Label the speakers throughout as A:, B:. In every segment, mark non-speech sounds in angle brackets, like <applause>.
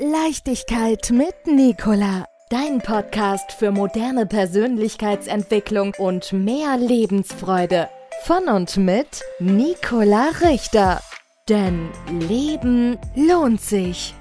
A: Leichtigkeit mit Nicola. Dein Podcast für moderne Persönlichkeitsentwicklung und mehr Lebensfreude. Von und mit Nicola Richter. Denn Leben lohnt sich.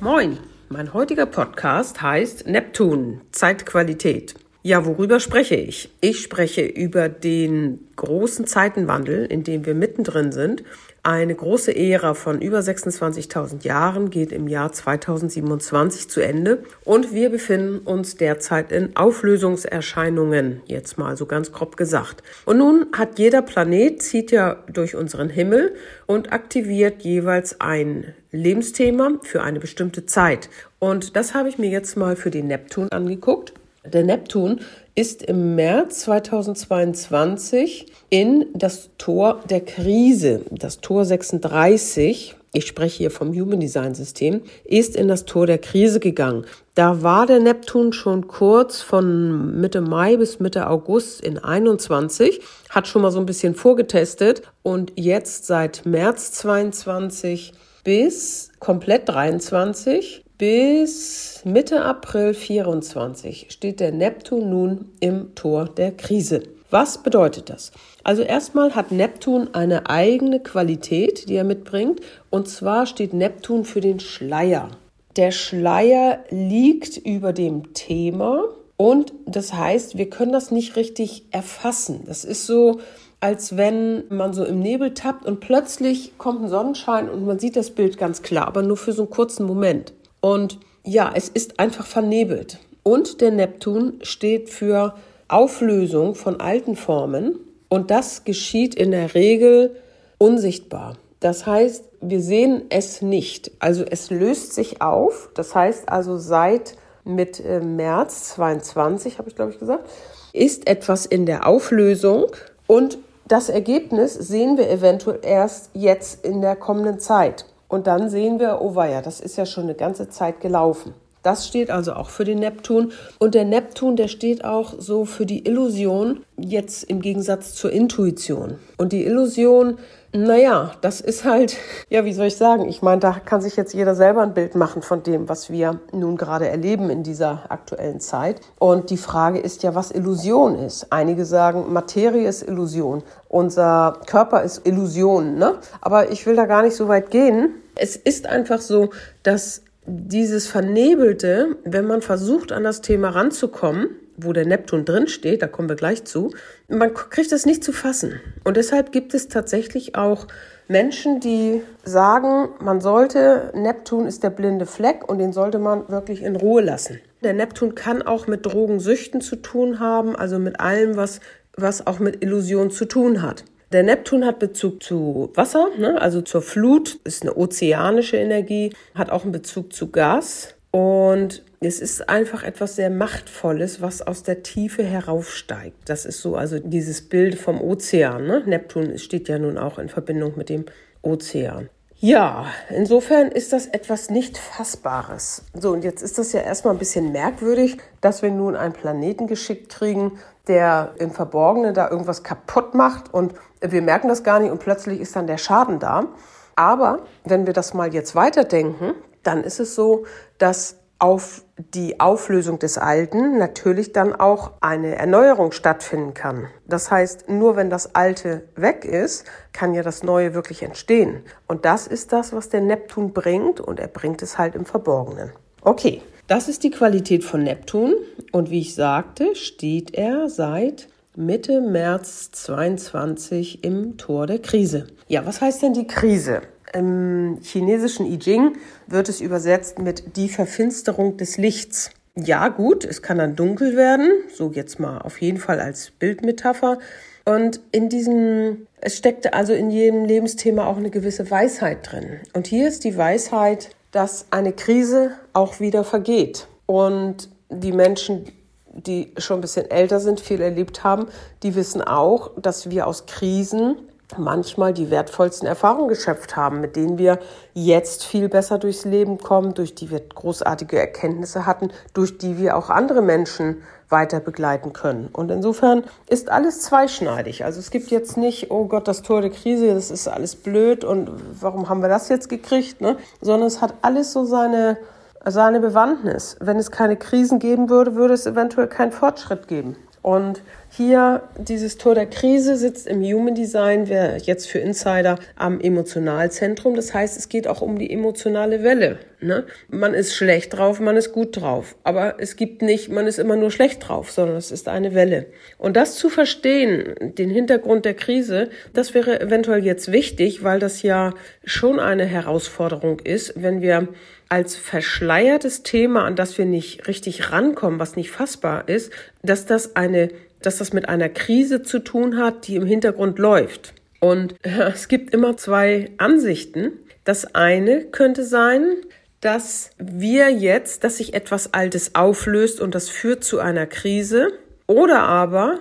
B: Moin, mein heutiger Podcast heißt Neptun, Zeitqualität. Ja, worüber spreche ich? Ich spreche über den großen Zeitenwandel, in dem wir mittendrin sind. Eine große Ära von über 26.000 Jahren geht im Jahr 2027 zu Ende und wir befinden uns derzeit in Auflösungserscheinungen, jetzt mal so ganz grob gesagt. Und nun hat jeder Planet, zieht ja durch unseren Himmel und aktiviert jeweils ein Lebensthema für eine bestimmte Zeit. Und das habe ich mir jetzt mal für den Neptun angeguckt. Der Neptun ist im März 2022 in das Tor der Krise, das Tor 36, ich spreche hier vom Human Design System, ist in das Tor der Krise gegangen. Da war der Neptun schon kurz von Mitte Mai bis Mitte August in 21, hat schon mal so ein bisschen vorgetestet und jetzt seit März 22 bis komplett 23 bis Mitte April 24 steht der Neptun nun im Tor der Krise. Was bedeutet das? Also erstmal hat Neptun eine eigene Qualität, die er mitbringt, und zwar steht Neptun für den Schleier. Der Schleier liegt über dem Thema und das heißt, wir können das nicht richtig erfassen. Das ist so, als wenn man so im Nebel tappt und plötzlich kommt ein Sonnenschein und man sieht das Bild ganz klar, aber nur für so einen kurzen Moment. Und ja, es ist einfach vernebelt. Und der Neptun steht für Auflösung von alten Formen. Und das geschieht in der Regel unsichtbar. Das heißt, wir sehen es nicht. Also es löst sich auf. Das heißt also seit mit äh, März 22, habe ich glaube ich gesagt, ist etwas in der Auflösung und das Ergebnis sehen wir eventuell erst jetzt in der kommenden Zeit. Und dann sehen wir, oh weia, das ist ja schon eine ganze Zeit gelaufen. Das steht also auch für den Neptun. Und der Neptun, der steht auch so für die Illusion, jetzt im Gegensatz zur Intuition. Und die Illusion, naja, das ist halt, <laughs> ja, wie soll ich sagen? Ich meine, da kann sich jetzt jeder selber ein Bild machen von dem, was wir nun gerade erleben in dieser aktuellen Zeit. Und die Frage ist ja, was Illusion ist. Einige sagen, Materie ist Illusion. Unser Körper ist Illusion, ne? Aber ich will da gar nicht so weit gehen. Es ist einfach so, dass dieses Vernebelte, wenn man versucht, an das Thema ranzukommen, wo der Neptun drin steht, da kommen wir gleich zu, man kriegt das nicht zu fassen. Und deshalb gibt es tatsächlich auch Menschen, die sagen, man sollte, Neptun ist der blinde Fleck und den sollte man wirklich in Ruhe lassen. Der Neptun kann auch mit Drogensüchten zu tun haben, also mit allem, was, was auch mit Illusion zu tun hat. Der Neptun hat Bezug zu Wasser, ne? also zur Flut, ist eine ozeanische Energie, hat auch einen Bezug zu Gas und es ist einfach etwas sehr Machtvolles, was aus der Tiefe heraufsteigt. Das ist so, also dieses Bild vom Ozean. Ne? Neptun steht ja nun auch in Verbindung mit dem Ozean. Ja, insofern ist das etwas nicht Fassbares. So, und jetzt ist das ja erstmal ein bisschen merkwürdig, dass wir nun einen Planeten geschickt kriegen, der im Verborgenen da irgendwas kaputt macht und wir merken das gar nicht und plötzlich ist dann der Schaden da. Aber wenn wir das mal jetzt weiterdenken, dann ist es so, dass auf die Auflösung des Alten natürlich dann auch eine Erneuerung stattfinden kann. Das heißt, nur wenn das Alte weg ist, kann ja das Neue wirklich entstehen. Und das ist das, was der Neptun bringt und er bringt es halt im Verborgenen. Okay, das ist die Qualität von Neptun und wie ich sagte, steht er seit Mitte März 22 im Tor der Krise. Ja, was heißt denn die Krise? Im chinesischen I Ching wird es übersetzt mit die Verfinsterung des Lichts. Ja, gut, es kann dann dunkel werden, so jetzt mal auf jeden Fall als Bildmetapher. Und in diesem, es steckte also in jedem Lebensthema auch eine gewisse Weisheit drin. Und hier ist die Weisheit, dass eine Krise auch wieder vergeht. Und die Menschen, die schon ein bisschen älter sind, viel erlebt haben, die wissen auch, dass wir aus Krisen manchmal die wertvollsten Erfahrungen geschöpft haben, mit denen wir jetzt viel besser durchs Leben kommen, durch die wir großartige Erkenntnisse hatten, durch die wir auch andere Menschen weiter begleiten können. Und insofern ist alles zweischneidig. Also es gibt jetzt nicht, oh Gott, das Tor der Krise, das ist alles blöd und warum haben wir das jetzt gekriegt, ne? sondern es hat alles so seine seine Bewandtnis. Wenn es keine Krisen geben würde, würde es eventuell keinen Fortschritt geben. Und hier dieses Tor der Krise sitzt im Human Design, wäre jetzt für Insider am Emotionalzentrum. Das heißt, es geht auch um die emotionale Welle. Ne? Man ist schlecht drauf, man ist gut drauf. Aber es gibt nicht, man ist immer nur schlecht drauf, sondern es ist eine Welle. Und das zu verstehen, den Hintergrund der Krise, das wäre eventuell jetzt wichtig, weil das ja schon eine Herausforderung ist, wenn wir als verschleiertes Thema, an das wir nicht richtig rankommen, was nicht fassbar ist, dass das eine, dass das mit einer Krise zu tun hat, die im Hintergrund läuft. Und ja, es gibt immer zwei Ansichten. Das eine könnte sein, dass wir jetzt, dass sich etwas Altes auflöst und das führt zu einer Krise. Oder aber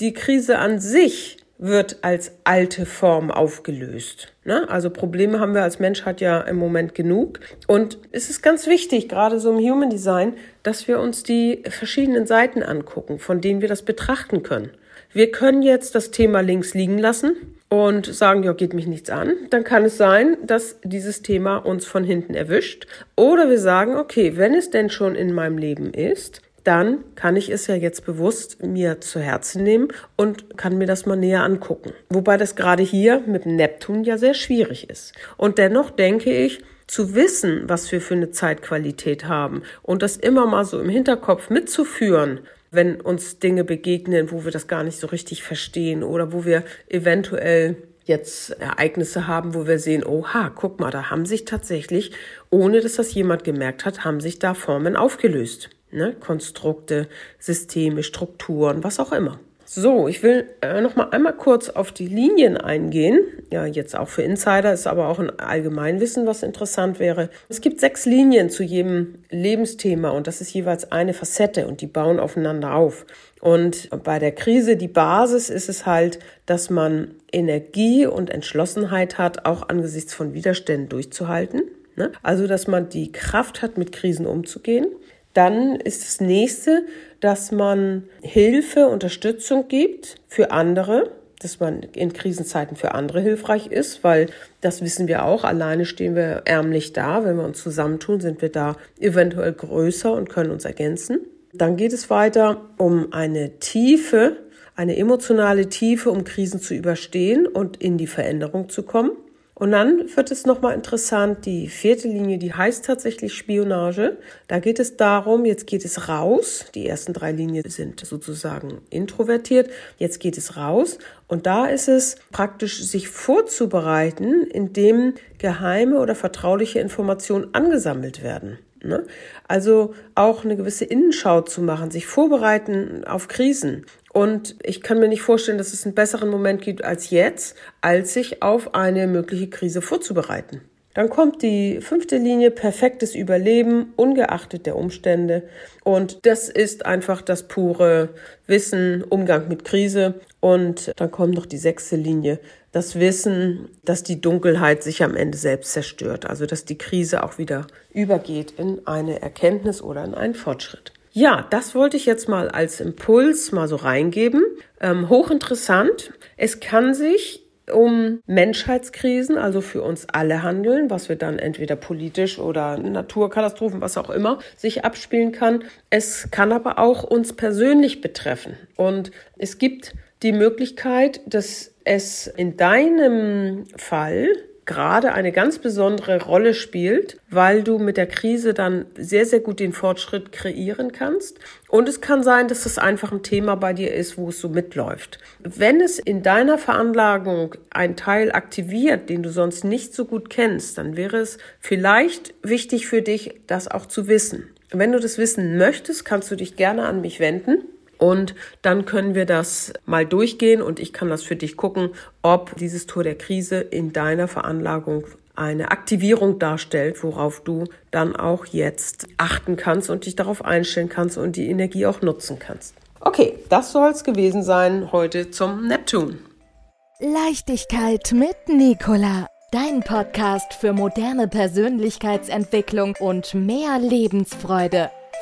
B: die Krise an sich wird als alte Form aufgelöst. Ne? Also Probleme haben wir als Menschheit ja im Moment genug. Und es ist ganz wichtig, gerade so im Human Design, dass wir uns die verschiedenen Seiten angucken, von denen wir das betrachten können. Wir können jetzt das Thema links liegen lassen und sagen, ja, geht mich nichts an. Dann kann es sein, dass dieses Thema uns von hinten erwischt. Oder wir sagen, okay, wenn es denn schon in meinem Leben ist, dann kann ich es ja jetzt bewusst mir zu Herzen nehmen und kann mir das mal näher angucken. Wobei das gerade hier mit Neptun ja sehr schwierig ist. Und dennoch denke ich, zu wissen, was wir für eine Zeitqualität haben und das immer mal so im Hinterkopf mitzuführen, wenn uns Dinge begegnen, wo wir das gar nicht so richtig verstehen oder wo wir eventuell jetzt Ereignisse haben, wo wir sehen, oha, guck mal, da haben sich tatsächlich, ohne dass das jemand gemerkt hat, haben sich da Formen aufgelöst ne? Konstrukte, Systeme, Strukturen, was auch immer. So, ich will äh, noch mal einmal kurz auf die Linien eingehen. Ja, jetzt auch für Insider ist aber auch ein Allgemeinwissen, was interessant wäre. Es gibt sechs Linien zu jedem Lebensthema und das ist jeweils eine Facette und die bauen aufeinander auf. Und bei der Krise, die Basis ist es halt, dass man Energie und Entschlossenheit hat, auch angesichts von Widerständen durchzuhalten. Ne? Also, dass man die Kraft hat, mit Krisen umzugehen. Dann ist das nächste, dass man Hilfe, Unterstützung gibt für andere, dass man in Krisenzeiten für andere hilfreich ist, weil das wissen wir auch, alleine stehen wir ärmlich da. Wenn wir uns zusammentun, sind wir da eventuell größer und können uns ergänzen. Dann geht es weiter um eine Tiefe, eine emotionale Tiefe, um Krisen zu überstehen und in die Veränderung zu kommen. Und dann wird es nochmal interessant, die vierte Linie, die heißt tatsächlich Spionage. Da geht es darum, jetzt geht es raus. Die ersten drei Linien sind sozusagen introvertiert. Jetzt geht es raus. Und da ist es praktisch, sich vorzubereiten, indem geheime oder vertrauliche Informationen angesammelt werden. Ne? Also auch eine gewisse Innenschau zu machen, sich vorbereiten auf Krisen. Und ich kann mir nicht vorstellen, dass es einen besseren Moment gibt als jetzt, als sich auf eine mögliche Krise vorzubereiten. Dann kommt die fünfte Linie, perfektes Überleben, ungeachtet der Umstände. Und das ist einfach das pure Wissen, Umgang mit Krise. Und dann kommt noch die sechste Linie, das Wissen, dass die Dunkelheit sich am Ende selbst zerstört. Also, dass die Krise auch wieder übergeht in eine Erkenntnis oder in einen Fortschritt. Ja, das wollte ich jetzt mal als Impuls mal so reingeben. Ähm, hochinteressant. Es kann sich um Menschheitskrisen, also für uns alle handeln, was wir dann entweder politisch oder Naturkatastrophen, was auch immer, sich abspielen kann. Es kann aber auch uns persönlich betreffen. Und es gibt die Möglichkeit, dass es in deinem Fall gerade eine ganz besondere Rolle spielt, weil du mit der Krise dann sehr, sehr gut den Fortschritt kreieren kannst. Und es kann sein, dass das einfach ein Thema bei dir ist, wo es so mitläuft. Wenn es in deiner Veranlagung ein Teil aktiviert, den du sonst nicht so gut kennst, dann wäre es vielleicht wichtig für dich, das auch zu wissen. Wenn du das wissen möchtest, kannst du dich gerne an mich wenden. Und dann können wir das mal durchgehen und ich kann das für dich gucken, ob dieses Tor der Krise in deiner Veranlagung eine Aktivierung darstellt, worauf du dann auch jetzt achten kannst und dich darauf einstellen kannst und die Energie auch nutzen kannst. Okay, das soll es gewesen sein heute zum Neptun.
A: Leichtigkeit mit Nicola. Dein Podcast für moderne Persönlichkeitsentwicklung und mehr Lebensfreude.